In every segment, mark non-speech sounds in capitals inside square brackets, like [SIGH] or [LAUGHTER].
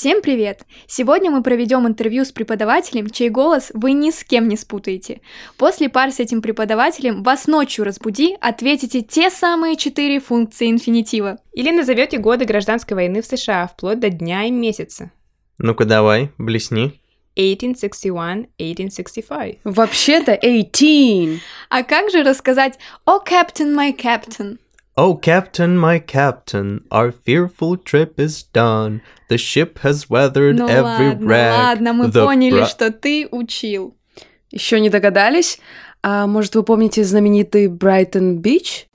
Всем привет! Сегодня мы проведем интервью с преподавателем, чей голос вы ни с кем не спутаете. После пар с этим преподавателем вас ночью разбуди, ответите те самые четыре функции инфинитива. Или назовете годы гражданской войны в США, вплоть до дня и месяца. Ну-ка давай, блесни. 1861-1865. Вообще-то 18. А как же рассказать «О, Captain, my Captain»? Oh, Captain, my Captain, our fearful trip is done. The ship has weathered Ну every ладно, rag. ладно, мы the поняли, bra- что ты учил. Еще не догадались? А может, вы помните знаменитый Брайтон Бич?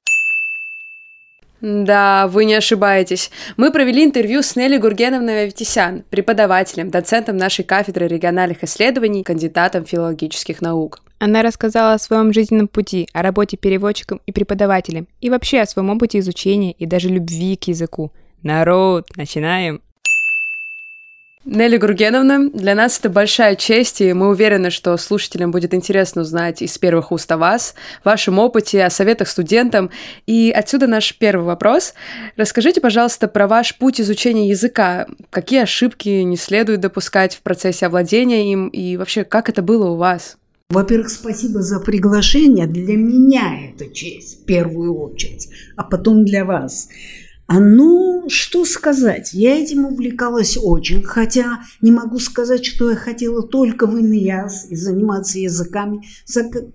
Да, вы не ошибаетесь. Мы провели интервью с Нелли Гургеновной Аветисян, преподавателем, доцентом нашей кафедры региональных исследований, кандидатом филологических наук. Она рассказала о своем жизненном пути, о работе переводчиком и преподавателем, и вообще о своем опыте изучения и даже любви к языку. Народ, начинаем! Нелли Гургеновна, для нас это большая честь, и мы уверены, что слушателям будет интересно узнать из первых уст о вас, вашем опыте, о советах студентам. И отсюда наш первый вопрос. Расскажите, пожалуйста, про ваш путь изучения языка. Какие ошибки не следует допускать в процессе овладения им, и вообще, как это было у вас? Во-первых, спасибо за приглашение. Для меня это честь в первую очередь, а потом для вас. А ну, что сказать, я этим увлекалась очень, хотя не могу сказать, что я хотела только в ИНЯС и заниматься языками.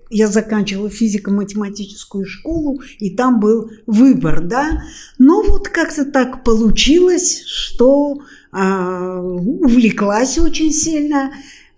Я заканчивала физико-математическую школу, и там был выбор, да. Но вот как-то так получилось, что а, увлеклась очень сильно.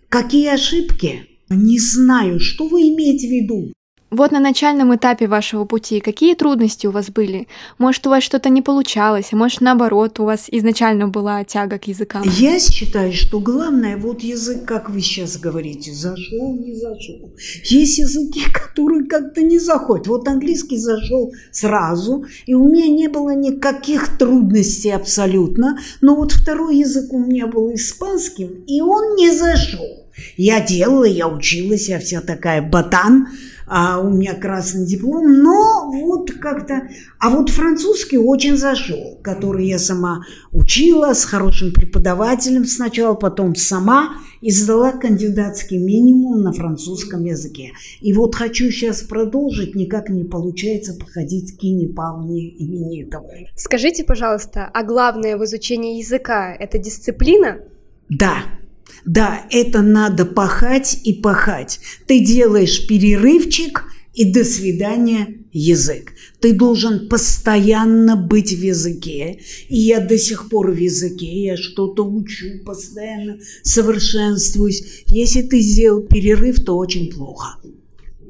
Какие ошибки? Не знаю, что вы имеете в виду? Вот на начальном этапе вашего пути какие трудности у вас были? Может, у вас что-то не получалось, а может, наоборот, у вас изначально была тяга к языкам? Я считаю, что главное, вот язык, как вы сейчас говорите, зашел, не зашел. Есть языки, [LAUGHS] которые как-то не заходят. Вот английский зашел сразу, и у меня не было никаких трудностей абсолютно. Но вот второй язык у меня был испанским, и он не зашел. Я делала, я училась, я вся такая ботан, а у меня красный диплом, но вот как-то... А вот французский очень зашел, который я сама учила с хорошим преподавателем сначала, потом сама и сдала кандидатский минимум на французском языке. И вот хочу сейчас продолжить, никак не получается походить к Кине Павловне Именитовой. Скажите, пожалуйста, а главное в изучении языка – это дисциплина? Да, да, это надо пахать и пахать. Ты делаешь перерывчик, и до свидания язык. Ты должен постоянно быть в языке. И я до сих пор в языке, я что-то учу, постоянно совершенствуюсь. Если ты сделал перерыв, то очень плохо.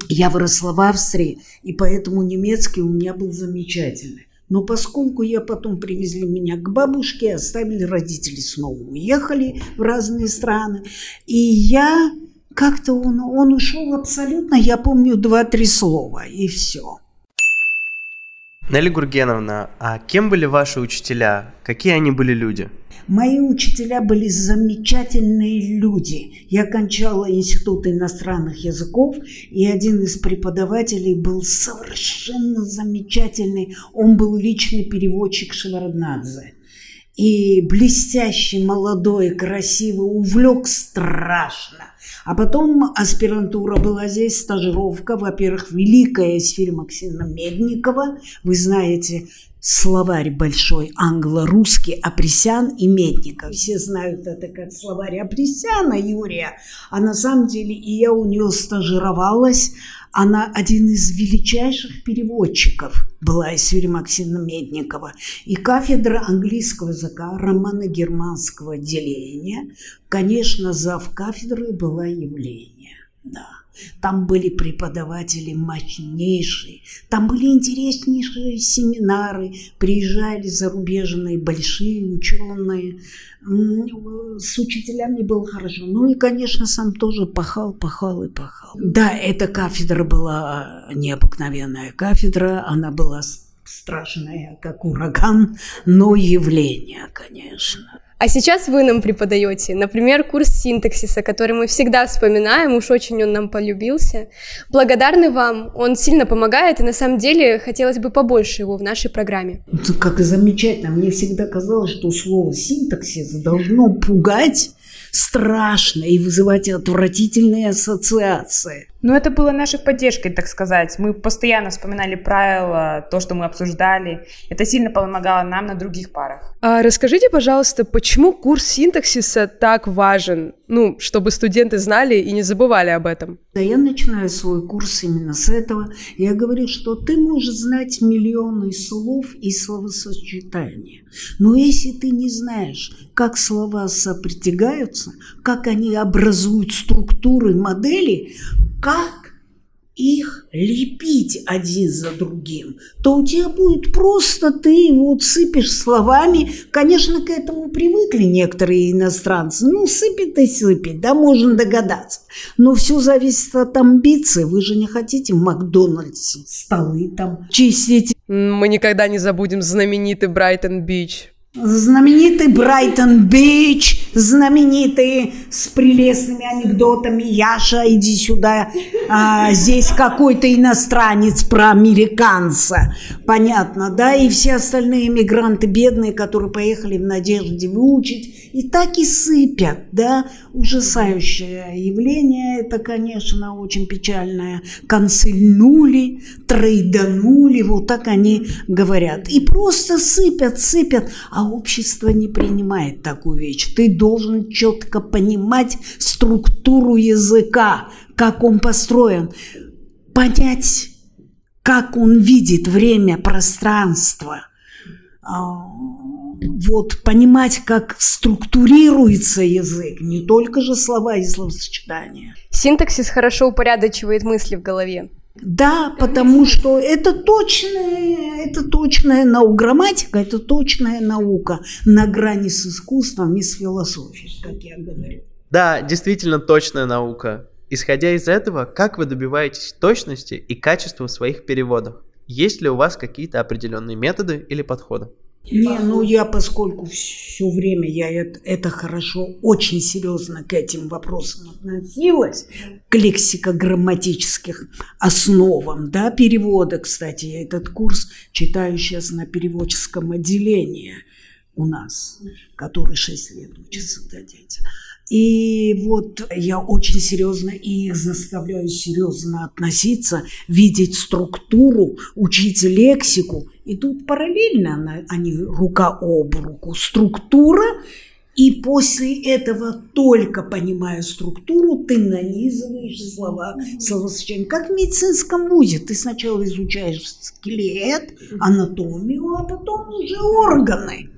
Я выросла в Австрии, и поэтому немецкий у меня был замечательный. Но поскольку я потом привезли меня к бабушке, оставили родители снова, уехали в разные страны, и я как-то он, он ушел абсолютно, я помню два-три слова, и все. Нелли Гургеновна, а кем были ваши учителя? Какие они были люди? Мои учителя были замечательные люди. Я окончала Институт иностранных языков, и один из преподавателей был совершенно замечательный. Он был личный переводчик Шеварднадзе. И блестящий, молодой, красивый, увлек страшно. А потом аспирантура была здесь, стажировка. Во-первых, великая из фильма Максима Медникова. Вы знаете, словарь большой англо-русский Апресян и Медников. Все знают это как словарь Апресяна Юрия. А на самом деле и я у нее стажировалась. Она один из величайших переводчиков была из фильма Максима Медникова. И кафедра английского языка, романо-германского деления, конечно, зав кафедрой явление. Да. Там были преподаватели мощнейшие, там были интереснейшие семинары, приезжали зарубежные большие ученые, с учителями было хорошо. Ну и, конечно, сам тоже пахал, пахал и пахал. Да, эта кафедра была необыкновенная кафедра, она была страшная, как ураган, но явление, конечно. А сейчас вы нам преподаете, например, курс синтаксиса, который мы всегда вспоминаем, уж очень он нам полюбился. Благодарны вам, он сильно помогает, и на самом деле хотелось бы побольше его в нашей программе. Это как замечательно. Мне всегда казалось, что слово синтаксис должно пугать страшно и вызывать отвратительные ассоциации. Но это было нашей поддержкой, так сказать. Мы постоянно вспоминали правила, то, что мы обсуждали. Это сильно помогало нам на других парах. А расскажите, пожалуйста, почему курс синтаксиса так важен? Ну, чтобы студенты знали и не забывали об этом. Да, я начинаю свой курс именно с этого. Я говорю, что ты можешь знать миллионы слов и словосочетания. Но если ты не знаешь, как слова сопритягаются, как они образуют структуры, модели, как их лепить один за другим, то у тебя будет просто ты вот сыпешь словами. Конечно, к этому привыкли некоторые иностранцы. Ну, сыпет и сыпет, да, можно догадаться. Но все зависит от амбиций. Вы же не хотите в Макдональдсе столы там чистить. Мы никогда не забудем знаменитый Брайтон-Бич. Знаменитый Брайтон-Бич, знаменитый с прелестными анекдотами «Яша, иди сюда, а, здесь какой-то иностранец про американца». Понятно, да? И все остальные мигранты бедные, которые поехали в надежде выучить, и так и сыпят, да? Ужасающее явление, это, конечно, очень печальное. Консыльнули, трейданули, вот так они говорят. И просто сыпят, сыпят, а общество не принимает такую вещь. Ты должен четко понимать структуру языка, как он построен, понять, как он видит время, пространство а, вот понимать, как структурируется язык, не только же слова и словосочетания. Синтаксис хорошо упорядочивает мысли в голове. Да, потому что это точная, это точная наука. Грамматика – это точная наука на грани с искусством и с философией, как я говорю. Да, действительно точная наука. Исходя из этого, как вы добиваетесь точности и качества в своих переводах? Есть ли у вас какие-то определенные методы или подходы? Не, ну я, поскольку все время я это, это хорошо, очень серьезно к этим вопросам относилась, к лексико-грамматических основам, да, перевода, кстати, я этот курс читаю сейчас на переводческом отделении у нас, который 6 лет учится, да, дети. И вот я очень серьезно и их заставляю серьезно относиться, видеть структуру, учить лексику. И тут параллельно они рука об руку. Структура и после этого, только понимая структуру, ты нанизываешь слова, словосочетания. Как в медицинском вузе. Ты сначала изучаешь скелет, анатомию, а потом уже органы.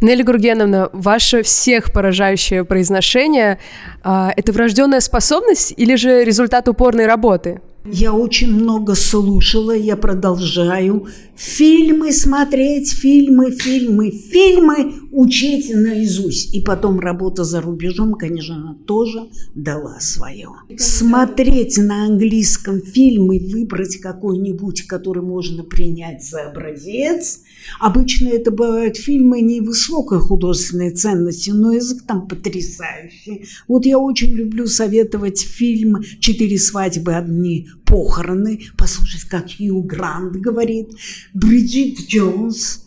Нелли Гургеновна, ваше всех поражающее произношение а, это врожденная способность или же результат упорной работы? Я очень много слушала, я продолжаю. Фильмы смотреть, фильмы, фильмы, фильмы учить наизусть. И потом работа за рубежом, конечно, она тоже дала свое. Смотреть на английском фильмы, выбрать какой-нибудь, который можно принять за образец. Обычно это бывают фильмы невысокой художественной ценности, но язык там потрясающий. Вот я очень люблю советовать фильм «Четыре свадьбы, одни похороны. Послушать, как Хью Грант говорит. Бриджит Джонс.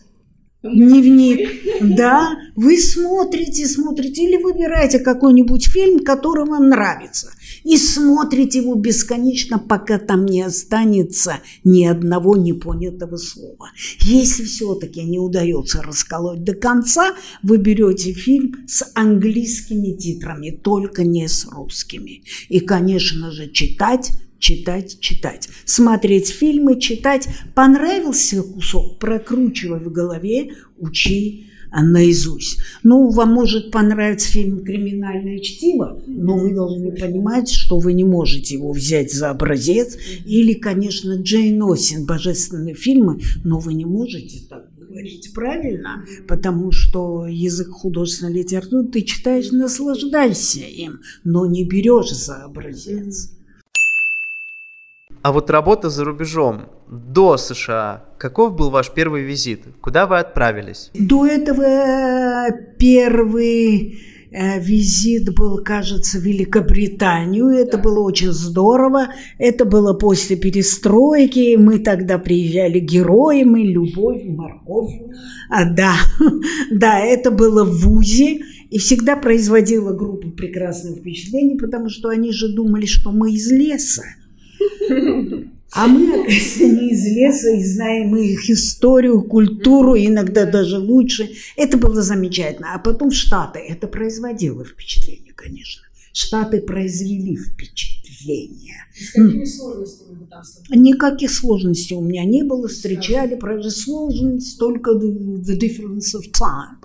Дневник, да, вы смотрите, смотрите, или выбираете какой-нибудь фильм, который вам нравится, и смотрите его бесконечно, пока там не останется ни одного непонятого слова. Если все-таки не удается расколоть до конца, вы берете фильм с английскими титрами, только не с русскими. И, конечно же, читать читать, читать. Смотреть фильмы, читать. Понравился кусок, прокручивай в голове, учи наизусть. Ну, вам может понравиться фильм «Криминальное чтиво», но вы должны понимать, что вы не можете его взять за образец. Или, конечно, Джейн Осин, божественные фильмы, но вы не можете так говорить правильно, потому что язык художественной литературы ты читаешь, наслаждайся им, но не берешь за образец. А вот работа за рубежом, до США, каков был ваш первый визит? Куда вы отправились? До этого А первый э, визит был, кажется, в Великобританию. Это было очень здорово. Это было после перестройки. Мы тогда приезжали героями, любовь, морковь. А, да, [LAUGHS] да, это было в ВУЗе. И всегда производила группу прекрасных впечатлений, потому что они же думали, что мы из леса. А мы, оказывается, не из леса и знаем их историю, культуру, иногда даже лучше. Это было замечательно. А потом Штаты. Это производило впечатление, конечно. Штаты произвели впечатление. Какими сложностями вы там Никаких сложностей у меня не было. Встречали, правда, сложность только the difference of time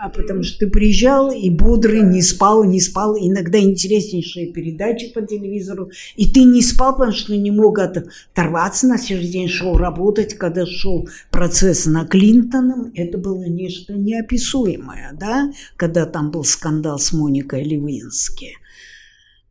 а потому что ты приезжал и бодрый, не спал, не спал, иногда интереснейшие передачи по телевизору, и ты не спал, потому что не мог оторваться, на следующий день шел работать, когда шел процесс на Клинтоном, это было нечто неописуемое, да, когда там был скандал с Моникой Левински.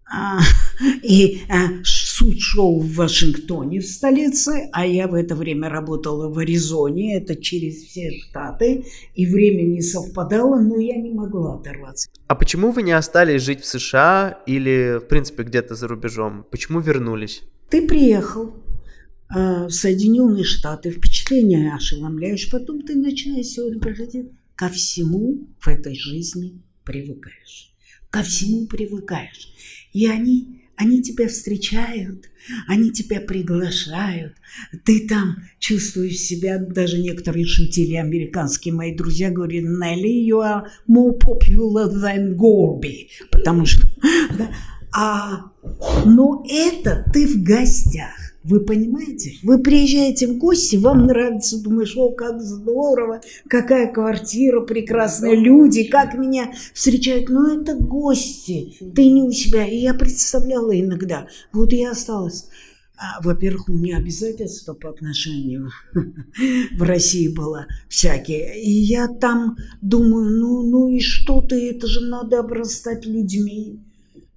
А, [LAUGHS] и а, суд шел в Вашингтоне, в столице, а я в это время работала в Аризоне, это через все штаты, и время не совпадало, но я не могла оторваться. А почему вы не остались жить в США или, в принципе, где-то за рубежом? Почему вернулись? Ты приехал э, в Соединенные Штаты, впечатление ошеломляешь, потом ты начинаешь сегодня проходить. Ко всему в этой жизни привыкаешь. Ко всему привыкаешь. И они, они тебя встречают, они тебя приглашают. Ты там чувствуешь себя, даже некоторые шутили, американские мои друзья говорили, Нелли, you are more popular than Gorby. Потому что... [LAUGHS] Да, а, но это ты в гостях. Вы понимаете? Вы приезжаете в гости, вам нравится, думаешь, о, как здорово, какая квартира прекрасная, люди, как меня встречают. Но это гости, ты не у себя. И я представляла иногда, вот я осталась. А, во-первых, у меня обязательства по отношению [LAUGHS] в России было всякие. И я там думаю, ну, ну и что ты, это же надо обрастать людьми.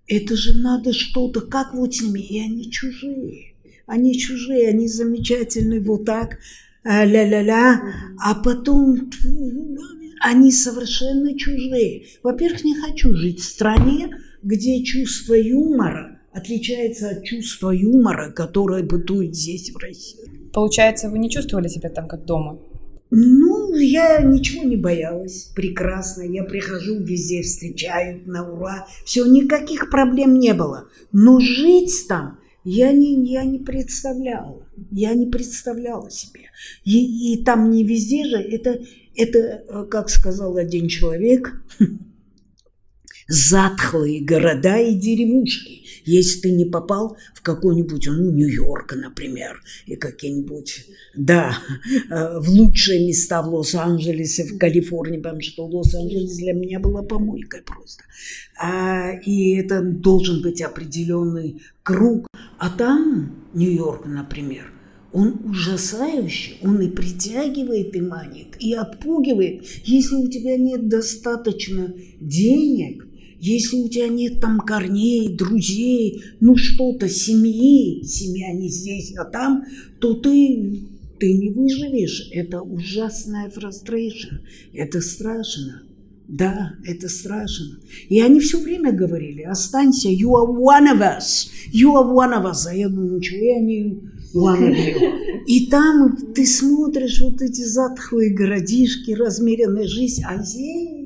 Это же надо что-то, как вот с ними, и они чужие они чужие, они замечательные, вот так, а, ля-ля-ля, а потом они совершенно чужие. Во-первых, не хочу жить в стране, где чувство юмора отличается от чувства юмора, которое бытует здесь, в России. Получается, вы не чувствовали себя там как дома? Ну, я ничего не боялась. Прекрасно. Я прихожу, везде встречают на ура. Все, никаких проблем не было. Но жить там я не, я не представляла, я не представляла себе. И, и там не везде же, это, это, как сказал один человек, [LAUGHS] затхлые города и деревушки. Если ты не попал в какой-нибудь, ну, Нью-Йорк, например, и какие-нибудь, да, э, в лучшие места в Лос-Анджелесе, в Калифорнии, потому что Лос-Анджелес для меня была помойкой просто. А, и это должен быть определенный круг. А там, Нью-Йорк, например, он ужасающий, он и притягивает и манит, и отпугивает. Если у тебя нет достаточно денег, если у тебя нет там корней, друзей, ну что-то, семьи, семья не здесь, а там, то ты, ты не выживешь. Это ужасная frustration, это страшно. Да, это страшно. И они все время говорили, останься, you are one of us, you are one of us. А я думаю, ну чего я не one of you. И там ты смотришь вот эти затхлые городишки, размеренная жизнь, а здесь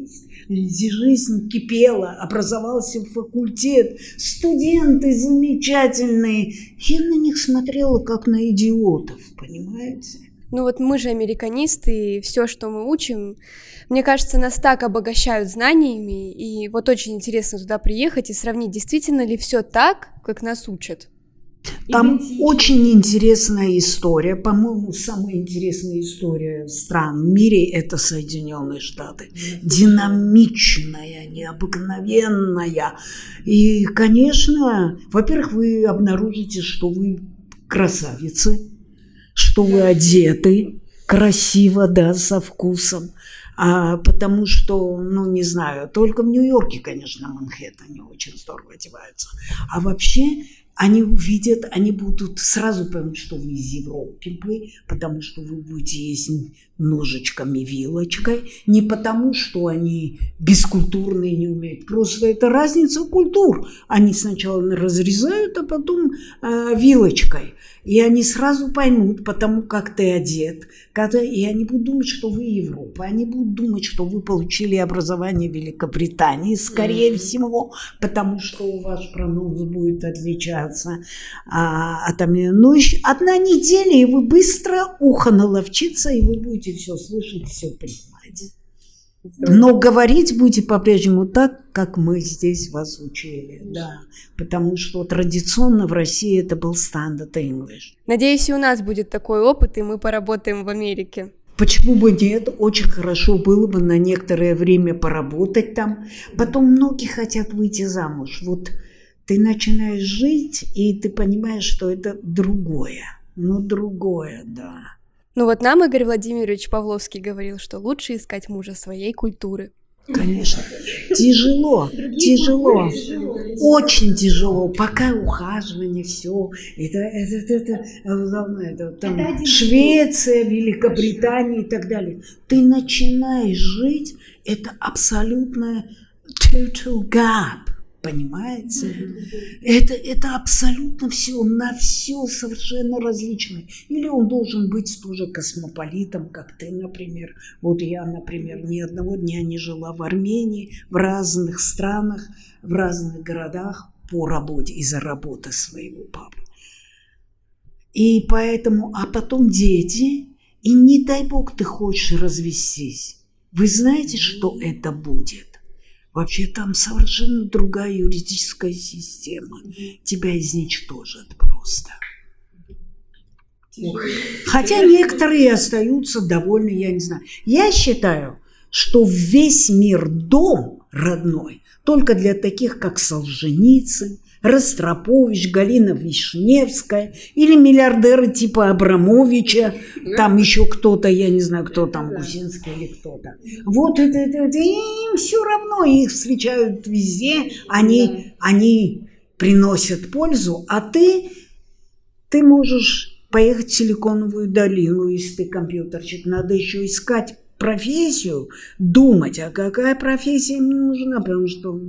жизнь кипела, образовался факультет, студенты замечательные. Я на них смотрела как на идиотов, понимаете? Ну вот мы же американисты, и все, что мы учим, мне кажется, нас так обогащают знаниями, и вот очень интересно туда приехать и сравнить, действительно ли все так, как нас учат. Там очень интересная история. По-моему, самая интересная история стран в мире – это Соединенные Штаты. Динамичная, необыкновенная. И, конечно, во-первых, вы обнаружите, что вы красавицы, что вы одеты красиво, да, со вкусом. А, потому что, ну, не знаю, только в Нью-Йорке, конечно, Манхэттене очень здорово одеваются. А вообще они увидят, они будут сразу поймут, что вы из Европы, потому что вы будете есть ножичками, вилочкой, не потому, что они бескультурные, не умеют, просто это разница культур. Они сначала разрезают, а потом э, вилочкой. И они сразу поймут, потому как ты одет, когда, и они будут думать, что вы Европа, они будут думать, что вы получили образование в Великобритании, скорее mm-hmm. всего, потому что у вас пронос будет отличаться а, от Ну, еще одна неделя, и вы быстро ухо наловчиться, и вы будете все слышать, все понимать. Но говорить будете по-прежнему так, как мы здесь вас учили, да. Потому что традиционно в России это был стандарт English. Надеюсь, и у нас будет такой опыт, и мы поработаем в Америке. Почему бы нет? Очень хорошо было бы на некоторое время поработать там. Потом многие хотят выйти замуж. Вот ты начинаешь жить, и ты понимаешь, что это другое. Ну, другое, да. Ну вот нам Игорь Владимирович Павловский говорил, что лучше искать мужа своей культуры. Конечно. Тяжело, тяжело, очень тяжело. Пока ухаживание, все. Это, это, это, это, это там Швеция, Великобритания и так далее. Ты начинаешь жить, это абсолютно total gap. Понимаете? Это, это абсолютно все, на все совершенно различное. Или он должен быть тоже космополитом, как ты, например. Вот я, например, ни одного дня не жила в Армении, в разных странах, в разных городах по работе, из-за работы своего папы. И поэтому, а потом дети, и не дай бог ты хочешь развестись. Вы знаете, что это будет? Вообще там совершенно другая юридическая система. Тебя изничтожат просто. Хотя некоторые остаются довольны, я не знаю. Я считаю, что весь мир дом родной только для таких, как Солженицын, Ростропович, Галина Вишневская или миллиардеры типа Абрамовича, там еще кто-то, я не знаю, кто там, Гусинский или кто-то. Вот это, это, это им все равно, их встречают везде, они, они приносят пользу, а ты, ты можешь поехать в Силиконовую долину, если ты компьютерщик, надо еще искать профессию, думать, а какая профессия мне нужна, потому что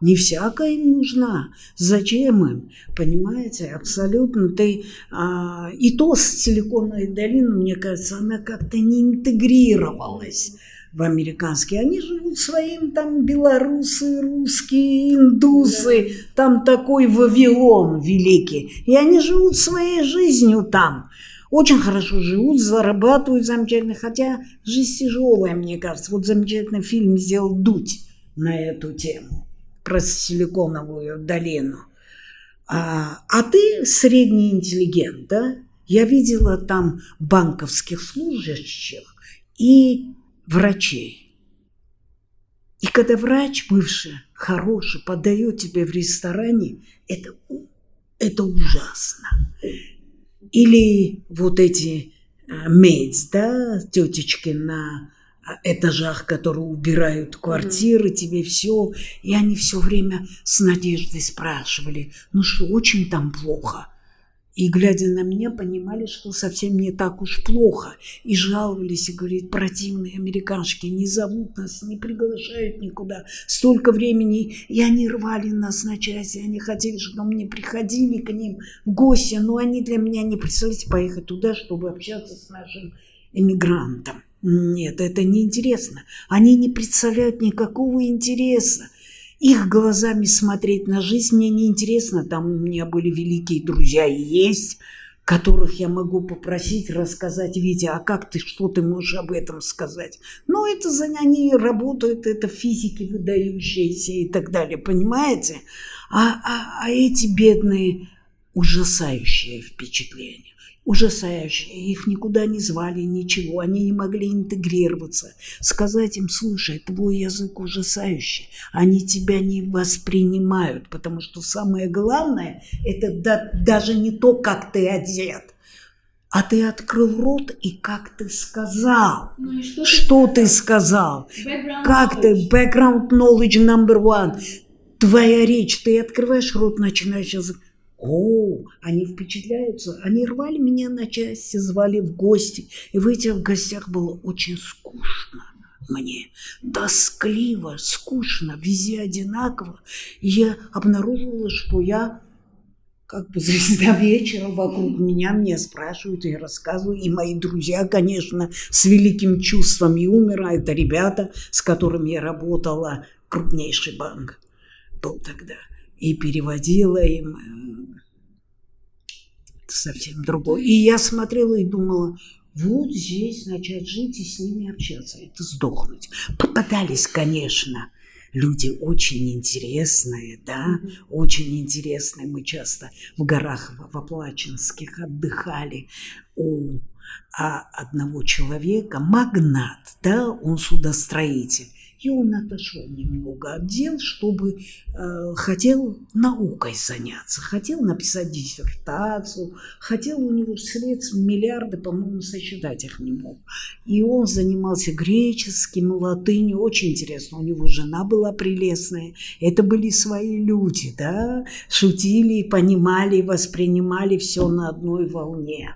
не всякая им нужна. Зачем им? Понимаете, абсолютно. Ты, а, и то с Силиконовой долиной, мне кажется, она как-то не интегрировалась в американские. Они живут своим, там белорусы, русские, индусы, там такой Вавилон великий. И они живут своей жизнью там. Очень хорошо живут, зарабатывают замечательно, хотя жизнь тяжелая, мне кажется. Вот замечательный фильм сделал Дудь на эту тему про Силиконовую долину. А, а ты средний интеллигент, да? Я видела там банковских служащих и врачей. И когда врач бывший, хороший, подает тебе в ресторане, это, это ужасно. Или вот эти мейдс, да, тетечки на этажах, которые убирают квартиры, mm-hmm. тебе все. И они все время с надеждой спрашивали, ну что, очень там плохо. И, глядя на меня, понимали, что совсем не так уж плохо. И жаловались, и говорит, противные американские не зовут нас, не приглашают никуда. Столько времени, и они рвали нас на части. Они хотели, чтобы мы приходили к ним в гости, но они для меня не представляете поехать туда, чтобы общаться с нашим эмигрантом. Нет, это не интересно. Они не представляют никакого интереса. Их глазами смотреть на жизнь мне не интересно. Там у меня были великие друзья и есть, которых я могу попросить рассказать, Витя, а как ты, что ты можешь об этом сказать? Ну, это за они работают, это физики выдающиеся и так далее, понимаете? А, а, а эти бедные ужасающие впечатления ужасающие. Их никуда не звали, ничего. Они не могли интегрироваться. Сказать им, слушай, твой язык ужасающий. Они тебя не воспринимают, потому что самое главное, это да, даже не то, как ты одет, а ты открыл рот и как ты сказал. Ну что, что ты сказал? Background как knowledge. ты? Background knowledge number one. Твоя речь, ты открываешь рот, начинаешь язык. О, они впечатляются. Они рвали меня на части, звали в гости. И в этих гостях было очень скучно мне. Тоскливо, скучно, везде одинаково. И я обнаружила, что я как бы звезда вечера вокруг меня, мне спрашивают и рассказывают. И мои друзья, конечно, с великим чувством юмора, это ребята, с которыми я работала, крупнейший банк был тогда. И переводила им э, совсем другой. И я смотрела и думала, вот здесь начать жить и с ними общаться, это сдохнуть. Попадались, конечно, люди очень интересные, да, mm-hmm. очень интересные. Мы часто в горах в Оплачинских отдыхали у а, одного человека, магнат, да, он судостроитель. И он отошел немного от дел, чтобы э, хотел наукой заняться, хотел написать диссертацию, хотел у него средств миллиарды, по-моему, сосчитать их не мог. И он занимался греческим, латынью, очень интересно. У него жена была прелестная. Это были свои люди, да, шутили, понимали, воспринимали все на одной волне.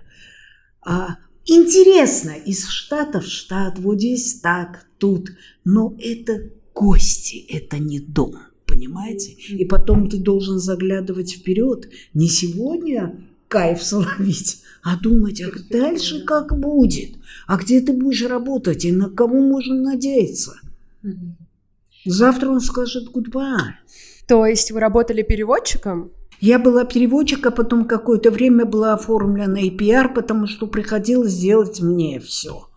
А интересно из штата в штат, вот здесь так, тут, но это гости, это не дом, понимаете? И потом ты должен заглядывать вперед, не сегодня кайф [LAUGHS] словить, а думать, а дальше как будет, а где ты будешь работать и на кого можно надеяться. Завтра он скажет goodbye. То есть вы работали переводчиком? Я была переводчик, а потом какое-то время была оформлена и пиар, потому что приходилось делать мне все.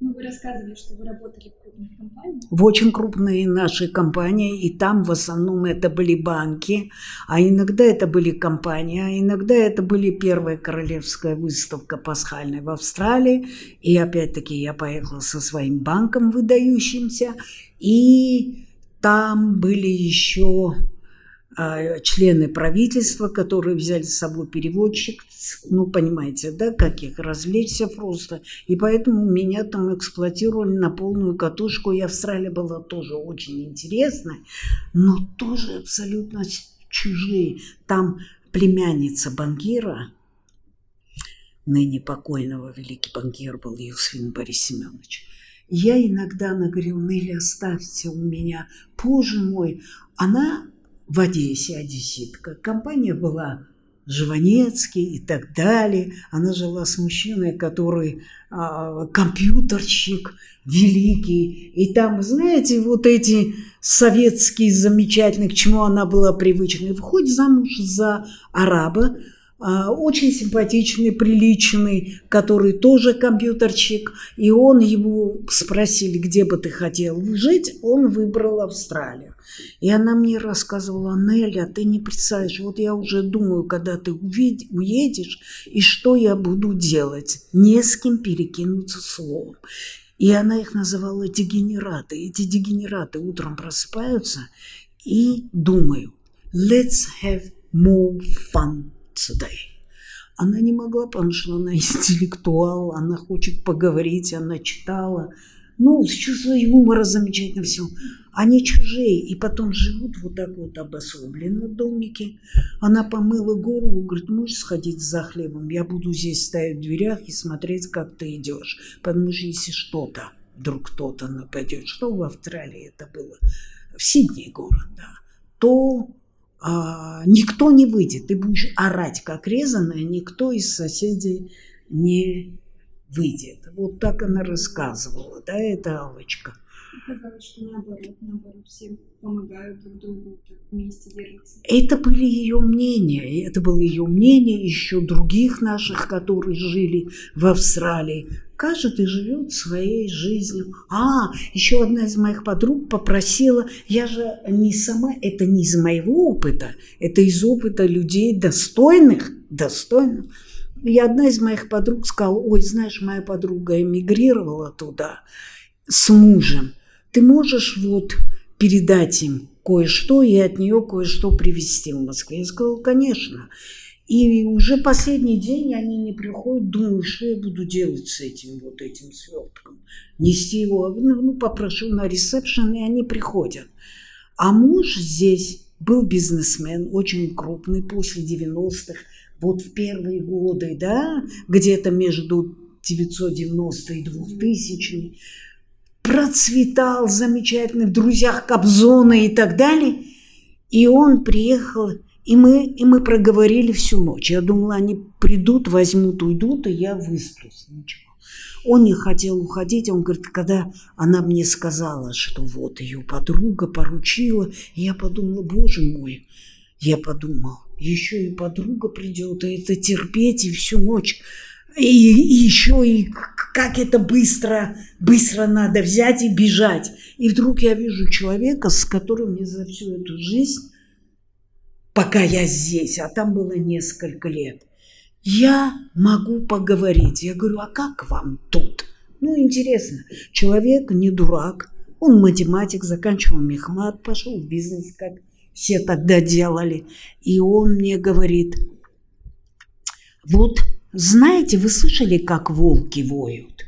Ну, вы рассказывали, что вы работали в крупных компаниях. В очень крупные наши компании, и там в основном это были банки, а иногда это были компании, а иногда это были первая королевская выставка пасхальная в Австралии, и опять-таки я поехала со своим банком выдающимся, и там были еще члены правительства, которые взяли с собой переводчик, ну, понимаете, да, как их развлечься просто. И поэтому меня там эксплуатировали на полную катушку. И Австралия была тоже очень интересная, но тоже абсолютно чужие. Там племянница банкира, ныне покойного великий банкир был Юсфин Борис Семенович. Я иногда она говорила, Нелли, оставьте у меня, боже мой, она в Одессе, одесситка. Компания была Живанецкий и так далее. Она жила с мужчиной, который а, компьютерщик великий. И там, знаете, вот эти советские замечательные, к чему она была привычна. И выходит замуж за араба, очень симпатичный, приличный, который тоже компьютерчик, и он его спросили, где бы ты хотел жить, он выбрал Австралию. И она мне рассказывала, Неля, ты не представляешь, вот я уже думаю, когда ты уедешь, и что я буду делать, не с кем перекинуться словом. И она их называла дегенераты. Эти дегенераты утром просыпаются и думаю, let's have more fun today. Она не могла, потому что она [LAUGHS] интеллектуал, она хочет поговорить, она читала. Ну, с чувством юмора замечательно все. Они чужие, и потом живут вот так вот обособленно в домике. Она помыла голову, говорит, можешь сходить за хлебом? Я буду здесь стоять в дверях и смотреть, как ты идешь. Потому что если что-то, вдруг кто-то нападет, что в Австралии это было, в Сидней город, да, то никто не выйдет. Ты будешь орать, как резаная, никто из соседей не выйдет. Вот так она рассказывала, да, это Аллочка. Казалось, что наоборот, наоборот, все помогают друг другу, вместе держатся. Это были ее мнения, это было ее мнение еще других наших, которые жили в Австралии. Каждый живет своей жизнью. А, еще одна из моих подруг попросила, я же не сама, это не из моего опыта, это из опыта людей достойных, достойных. И одна из моих подруг сказала, ой, знаешь, моя подруга эмигрировала туда с мужем. Ты можешь вот передать им кое-что и от нее кое-что привезти в Москву? Я сказала, конечно. И уже последний день они не приходят, думаю, что я буду делать с этим вот этим свертком. Нести его, ну, ну попрошу на ресепшн, и они приходят. А муж здесь был бизнесмен, очень крупный, после 90-х, вот в первые годы, да, где-то между 990 и 2000 процветал замечательно в друзьях Кобзона и так далее. И он приехал, и мы, и мы проговорили всю ночь. Я думала, они придут, возьмут, уйдут, и я высплюсь. Ничего. Он не хотел уходить, он говорит, когда она мне сказала, что вот ее подруга поручила, я подумала, боже мой, я подумал, еще и подруга придет, и это терпеть, и всю ночь и, и еще и как это быстро, быстро надо взять и бежать. И вдруг я вижу человека, с которым мне за всю эту жизнь, пока я здесь, а там было несколько лет, я могу поговорить. Я говорю, а как вам тут? Ну, интересно. Человек не дурак, он математик, заканчивал мехмат, пошел в бизнес, как все тогда делали. И он мне говорит, вот знаете, вы слышали, как волки воют?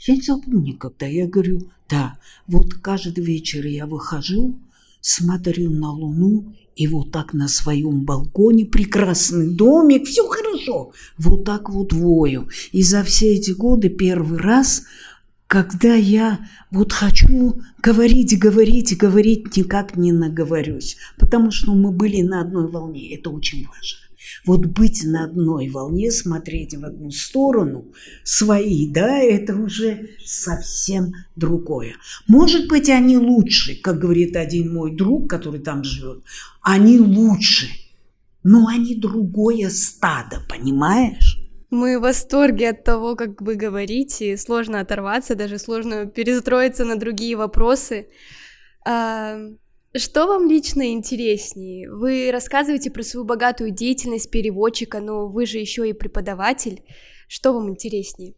Я не забыл никогда. Я говорю, да, вот каждый вечер я выхожу, смотрю на луну, и вот так на своем балконе, прекрасный домик, все хорошо, вот так вот вою. И за все эти годы первый раз, когда я вот хочу говорить, говорить, говорить, никак не наговорюсь, потому что мы были на одной волне, это очень важно. Вот быть на одной волне, смотреть в одну сторону, свои, да, это уже совсем другое. Может быть, они лучше, как говорит один мой друг, который там живет, они лучше, но они другое стадо, понимаешь? Мы в восторге от того, как вы говорите. Сложно оторваться, даже сложно перестроиться на другие вопросы. Что вам лично интереснее? Вы рассказываете про свою богатую деятельность переводчика, но вы же еще и преподаватель. Что вам интереснее?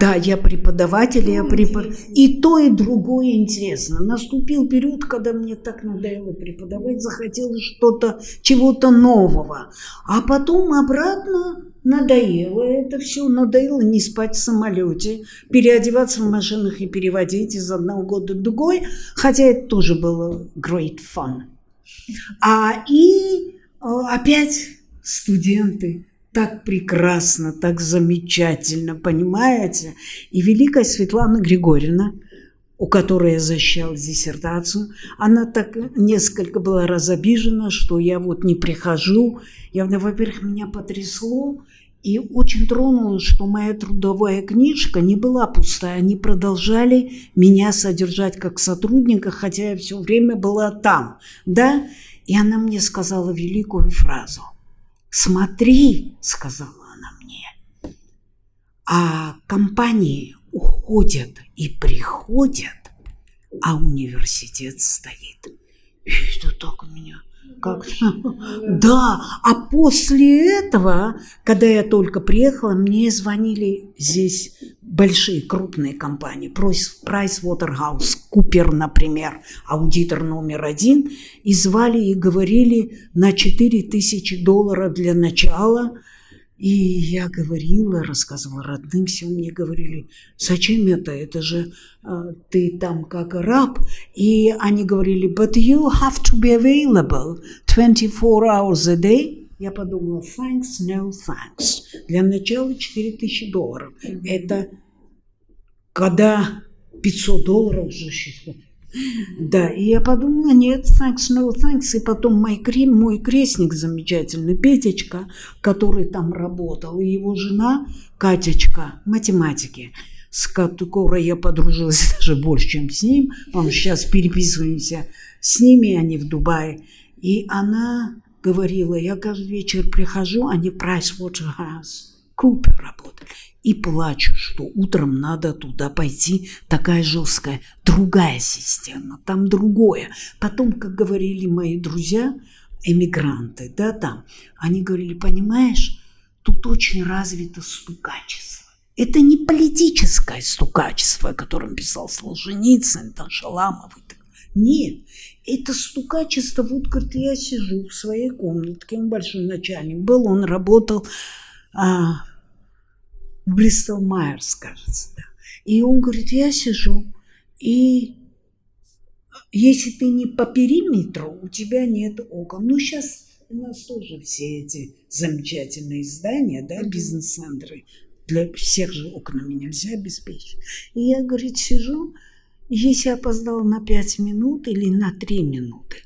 Да, я преподаватель, я препод... И то, и другое интересно. Наступил период, когда мне так надоело преподавать, захотелось что-то, чего-то нового. А потом обратно надоело это все, надоело не спать в самолете, переодеваться в машинах и переводить из одного года в другой, хотя это тоже было great fun. А и а, опять студенты, так прекрасно, так замечательно, понимаете? И великая Светлана Григорьевна, у которой я защищала диссертацию, она так несколько была разобижена, что я вот не прихожу. Я, во-первых, меня потрясло, и очень тронуло, что моя трудовая книжка не была пустая. Они продолжали меня содержать как сотрудника, хотя я все время была там. Да? И она мне сказала великую фразу – Смотри, сказала она мне, а компании уходят и приходят, а университет стоит. И это так меня как [LAUGHS] Да, а после этого, когда я только приехала, мне звонили здесь большие крупные компании, Price Waterhouse, Купер, например, аудитор номер один, и звали и говорили на 4 тысячи долларов для начала – и я говорила, рассказывала родным, все мне говорили, зачем это, это же э, ты там как раб. И они говорили, but you have to be available 24 hours a day. Я подумала, thanks, no thanks. Для начала 4000 долларов. Mm-hmm. Это когда 500 долларов уже да, и я подумала, нет, thanks, no thanks. И потом мой, мой крестник замечательный, Петечка, который там работал, и его жена Катечка, математики, с которой я подружилась [LAUGHS] даже больше, чем с ним. Он сейчас переписываемся с ними, они в Дубае. И она говорила, я каждый вечер прихожу, они в Pricewaterhouse Купер работали и плачут, что утром надо туда пойти, такая жесткая, другая система, там другое. Потом, как говорили мои друзья, эмигранты, да, там, они говорили, понимаешь, тут очень развито стукачество. Это не политическое стукачество, о котором писал Солженицын, там, Шаламов. Нет, это стукачество, вот, говорит, я сижу в своей комнатке, он большой начальник был, он работал а, Бристол Майерс, кажется, да. И он говорит, я сижу, и Если ты не по периметру, у тебя нет окон. Ну, сейчас у нас тоже все эти замечательные здания, да, бизнес-центры. Для всех же окнами нельзя обеспечить. И я, говорит, сижу, если опоздал на 5 минут или на 3 минуты,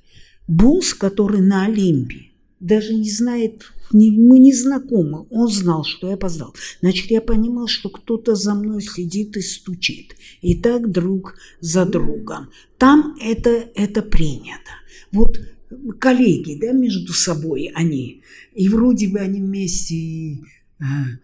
босс, который на Олимпе, даже не знает, не, мы не знакомы, он знал, что я опоздал. Значит, я понимал, что кто-то за мной следит и стучит. И так друг за другом. Там это, это принято. Вот коллеги, да, между собой они. И вроде бы они вместе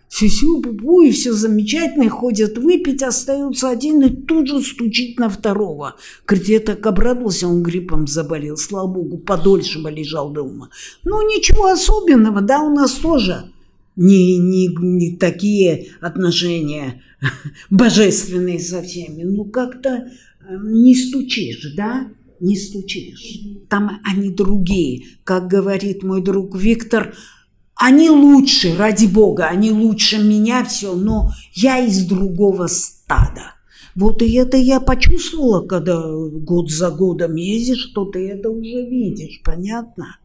Сюсю, бубу, и все замечательно, ходят выпить, остается один и тут же стучит на второго. Говорит, я так обрадовался, он гриппом заболел, слава богу, подольше бы лежал дома. Ну, ничего особенного, да, у нас тоже не, не, не такие отношения [LAUGHS] божественные со всеми. Ну, как-то не стучишь, да? Не стучишь. Там они другие. Как говорит мой друг Виктор, они лучше, ради бога, они лучше меня все, но я из другого стада. Вот и это я почувствовала, когда год за годом ездишь, что ты это уже видишь, понятно?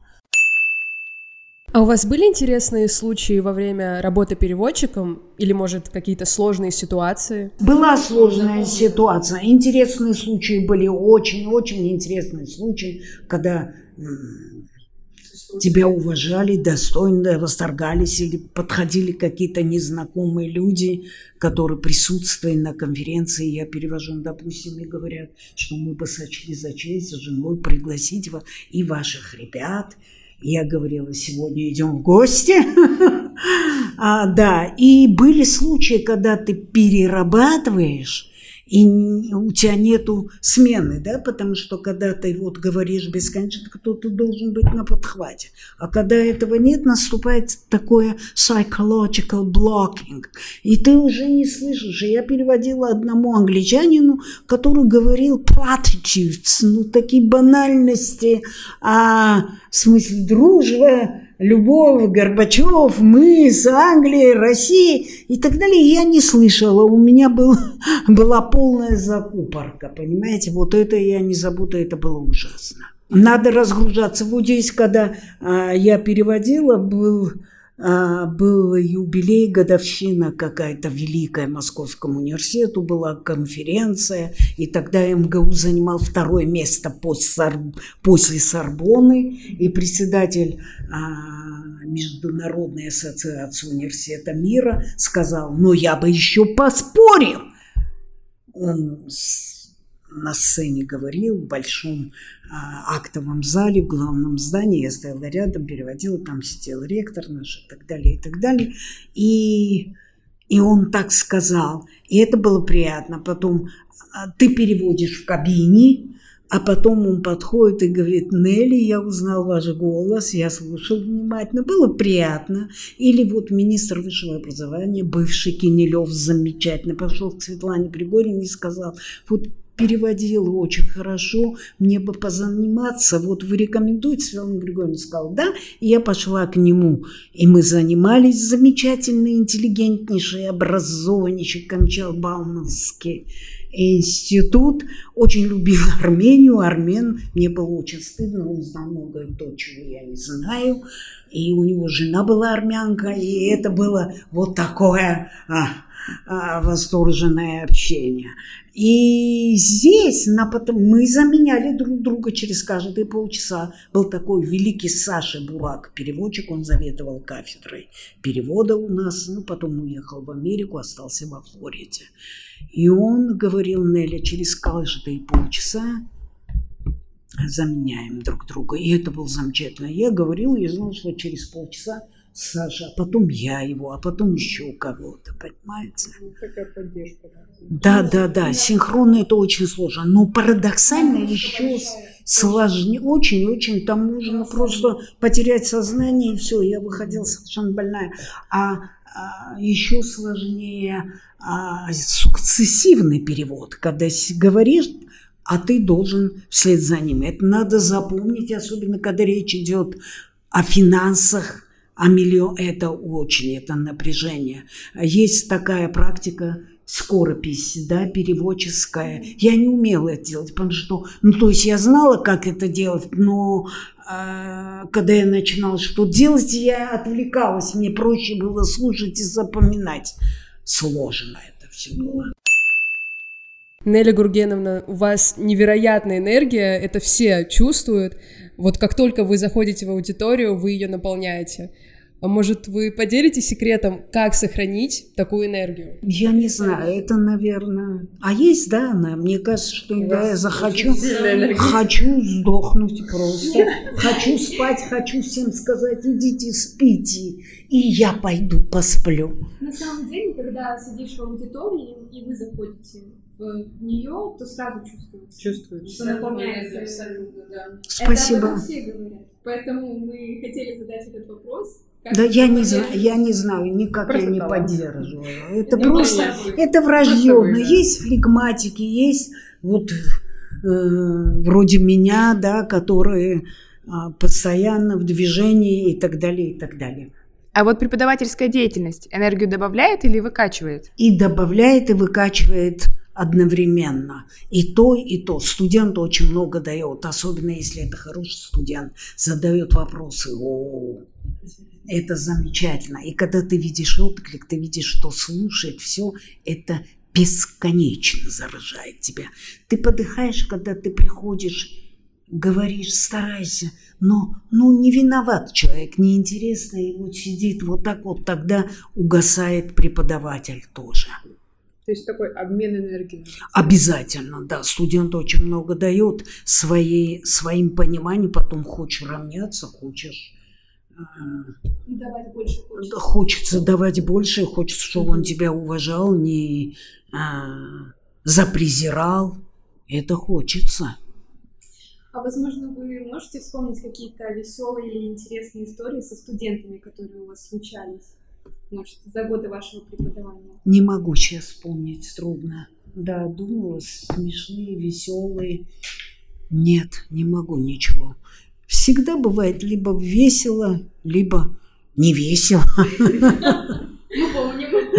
А у вас были интересные случаи во время работы переводчиком или, может, какие-то сложные ситуации? Была сложная ситуация. Интересные случаи были, очень-очень интересные случаи, когда тебя уважали, достойно восторгались или подходили какие-то незнакомые люди, которые присутствовали на конференции. Я перевожу, допустим, и говорят, что мы бы сочли за честь с женой пригласить вас и ваших ребят. Я говорила, сегодня идем в гости. [LAUGHS] а, да, и были случаи, когда ты перерабатываешь и у тебя нету смены, да, потому что когда ты вот говоришь бесконечно, кто-то должен быть на подхвате. А когда этого нет, наступает такое psychological blocking, и ты уже не слышишь. Я переводила одному англичанину, который говорил platitudes, ну, такие банальности, а, в смысле дружба, Любовь, Горбачев, мы с Англией, Россией и так далее. Я не слышала, у меня был, [LAUGHS] была полная закупорка, понимаете? Вот это я не забуду, это было ужасно. Надо разгружаться. Вот здесь, когда а, я переводила, был был юбилей, годовщина какая-то великая Московскому университету, была конференция, и тогда МГУ занимал второе место после Сорбоны, и председатель а, Международной ассоциации университета мира сказал, ну я бы еще поспорил. Он на сцене говорил в большом а, актовом зале, в главном здании. Я стояла рядом, переводила, там сидел ректор наш и так далее, и так далее. И, и он так сказал. И это было приятно. Потом а, ты переводишь в кабине, а потом он подходит и говорит, Нелли, я узнал ваш голос, я слушал внимательно, было приятно. Или вот министр высшего образования, бывший Кинелев, замечательно, пошел к Светлане Григорьевне и сказал, вот переводила очень хорошо, мне бы позаниматься. Вот вы рекомендуете, Светлана Григорьевна сказала, да, и я пошла к нему. И мы занимались замечательный, интеллигентнейший, образованнейший Камчал Бауманский институт. Очень любил Армению, армен. Мне было очень стыдно, он знал многое то, чего я не знаю. И у него жена была армянка, и это было вот такое а, а, восторженное общение. И здесь на потом, мы заменяли друг друга через каждые полчаса. Был такой великий Саша Бурак, переводчик, он заведовал кафедрой перевода у нас, ну, потом уехал в Америку, остался во Флориде. И он говорил Неля, через каждые полчаса заменяем друг друга. И это было замечательно. Я говорил, я знал, что через полчаса Саша, а потом я его, а потом еще кого-то, понимаете? Ну, такая поддержка. Да, да, да, синхронно это очень сложно, но парадоксально еще сложнее, очень-очень, там можно просто потерять сознание и все, я выходила совершенно больная. А, а еще сложнее а, сукцессивный перевод, когда говоришь а ты должен вслед за ним. Это надо запомнить, особенно когда речь идет о финансах, а миллион – это очень, это напряжение. Есть такая практика скоропись, да, переводческая. Я не умела это делать, потому что, ну, то есть я знала, как это делать, но э, когда я начинала что-то делать, я отвлекалась, мне проще было слушать и запоминать. Сложно это все было. Нелли Гургеновна, у вас невероятная энергия, это все чувствуют. Вот как только вы заходите в аудиторию, вы ее наполняете. А может, вы поделитесь секретом, как сохранить такую энергию? Я не знаю, это, наверное... А есть, да, она? Мне кажется, что да, я захочу, хочу сдохнуть просто. Хочу спать, хочу всем сказать, идите спите, и я пойду посплю. На самом деле, когда сидишь в аудитории, и вы заходите в нее, то сразу чувствуется. Чувствуется. Что наполняется. Абсолютно, да. Спасибо. Это об этом все говорят. Поэтому мы хотели задать этот вопрос. Как Да я не знаю, я не знаю, никак Просто я не талант. поддерживаю. Это Ну, просто, это врожденно. да. Есть флегматики, есть вот э, вроде меня, да, которые а, постоянно в движении и так далее, и так далее. А вот преподавательская деятельность энергию добавляет или выкачивает? И добавляет, и выкачивает одновременно. И то, и то. Студент очень много дает, особенно если это хороший студент, задает вопросы. О, это замечательно. И когда ты видишь отклик, ты видишь, что слушает все, это бесконечно заражает тебя. Ты подыхаешь, когда ты приходишь, говоришь, старайся, но ну, не виноват человек, неинтересно, и вот сидит вот так вот, тогда угасает преподаватель тоже. То есть такой обмен энергией. Обязательно, да. Студент очень много дает своей, своим пониманием, потом хочешь равняться, хочешь э, И давать больше хочется. хочется давать больше, хочется, чтобы он тебя уважал, не э, запрезирал. Это хочется. А возможно, вы можете вспомнить какие-то веселые или интересные истории со студентами, которые у вас случались? Может, за годы вашего преподавания? Не могу сейчас вспомнить, трудно. Да, думала, смешные, веселые. Нет, не могу ничего. Всегда бывает либо весело, либо не весело. [LAUGHS]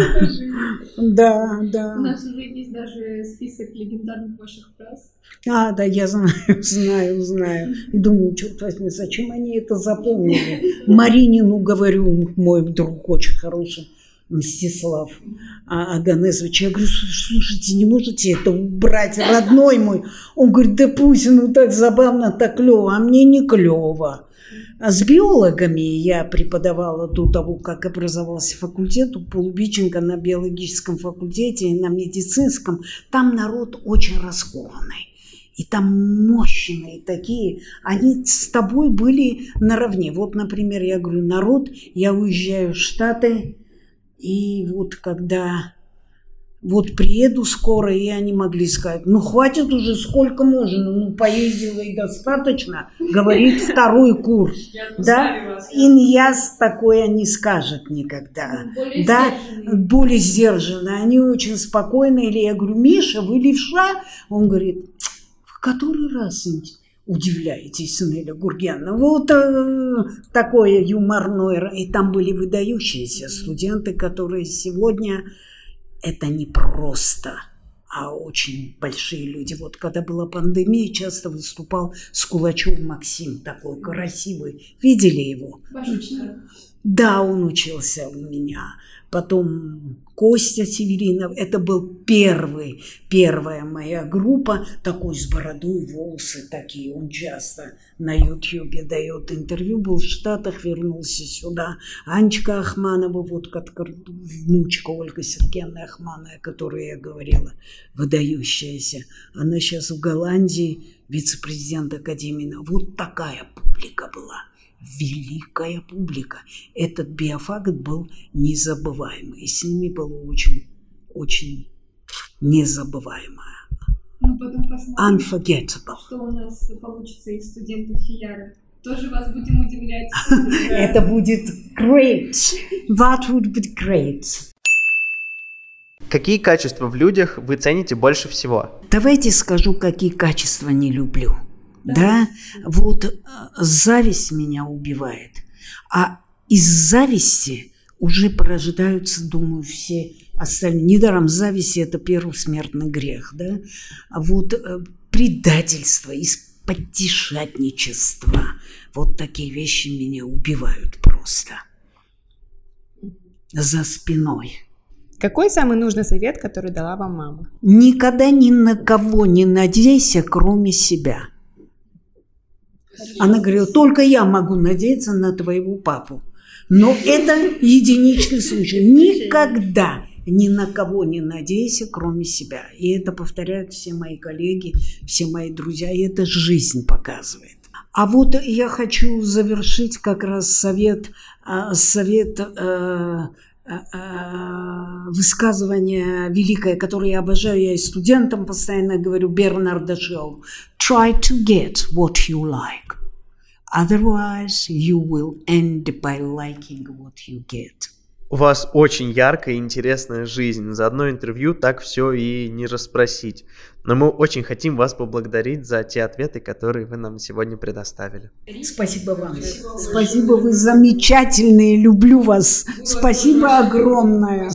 [LAUGHS] Помним. Да, У да. нас уже есть даже список легендарных ваших фраз. А, да, я знаю, [LAUGHS] знаю, знаю. И думаю, черт возьми, зачем они это запомнили? [LAUGHS] Маринину говорю, мой друг очень хороший, Мстислав а- Аганезович. Я говорю, «Слушай, слушайте, не можете это убрать, родной мой? Он говорит, да пусть, ну так забавно, так клево, а мне не клево. А с биологами я преподавала до того, как образовался факультет у Полубиченко на биологическом факультете и на медицинском. Там народ очень раскованный. И там мощные такие, они с тобой были наравне. Вот, например, я говорю, народ, я уезжаю в Штаты, и вот когда вот приеду скоро, и они могли сказать, ну хватит уже, сколько можно, ну поездила и достаточно, говорит второй курс. Да, Иньяс такое не скажет никогда. Более Да, сдержанные. более сдержанно. Они очень спокойно. Или я говорю, Миша, вы левша? Он говорит, в который раз удивляетесь, Неля Гургеновна? Вот э, такое юморное. И там были выдающиеся студенты, которые сегодня это не просто а очень большие люди. Вот когда была пандемия, часто выступал Скулачев Максим, такой красивый. Видели его? Да, он учился у меня. Потом Костя Северинов. Это был первый, первая моя группа. Такой с бородой, волосы такие. Он часто на Ютьюбе дает интервью. Был в Штатах, вернулся сюда. Анечка Ахманова, вот как внучка Ольга Сергеевна Ахманова, о которой я говорила, выдающаяся. Она сейчас в Голландии, вице-президент Академии. Вот такая публика была великая публика. Этот биофакт был незабываемый. И с ними было очень, очень незабываемое. Мы потом посмотрим, Unforgettable. что у нас получится из студентов Фияра. Тоже вас будем удивлять. [LAUGHS] Это будет great. That would be great. Какие качества в людях вы цените больше всего? Давайте скажу, какие качества не люблю. Да, вот э, зависть меня убивает. А из зависти уже порождаются, думаю, все остальные. Недаром зависть – это первый смертный грех, да? А вот э, предательство, исподтишатничество – вот такие вещи меня убивают просто за спиной. Какой самый нужный совет, который дала вам мама? Никогда ни на кого не надейся, кроме себя. Она говорила, только я могу надеяться на твоего папу. Но это единичный случай. Никогда ни на кого не надейся, кроме себя. И это повторяют все мои коллеги, все мои друзья, и это жизнь показывает. А вот я хочу завершить как раз совет, а, совет э, высказывание великое, которое я обожаю, я и студентам постоянно говорю, Бернарда Шоу. Try to get what you like. Otherwise, you will end by liking what you get. У вас очень яркая и интересная жизнь. За одно интервью так все и не расспросить. Но мы очень хотим вас поблагодарить за те ответы, которые вы нам сегодня предоставили. Спасибо вам. Спасибо, вы замечательные. Люблю вас. Спасибо огромное.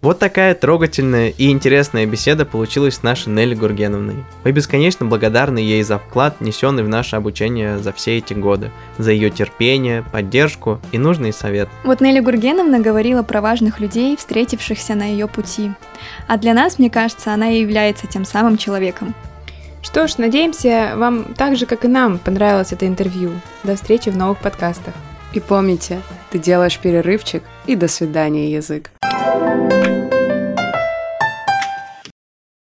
Вот такая трогательная и интересная беседа получилась с нашей Нелли Гургеновной. Мы бесконечно благодарны ей за вклад, внесенный в наше обучение за все эти годы, за ее терпение, поддержку и нужный совет. Вот Нелли Гургеновна говорила про важных людей, встретившихся на ее пути. А для нас, мне кажется, она и является тем самым человеком. Что ж, надеемся, вам так же, как и нам, понравилось это интервью. До встречи в новых подкастах. И помните, ты делаешь перерывчик, и до свидания, язык. Thank you.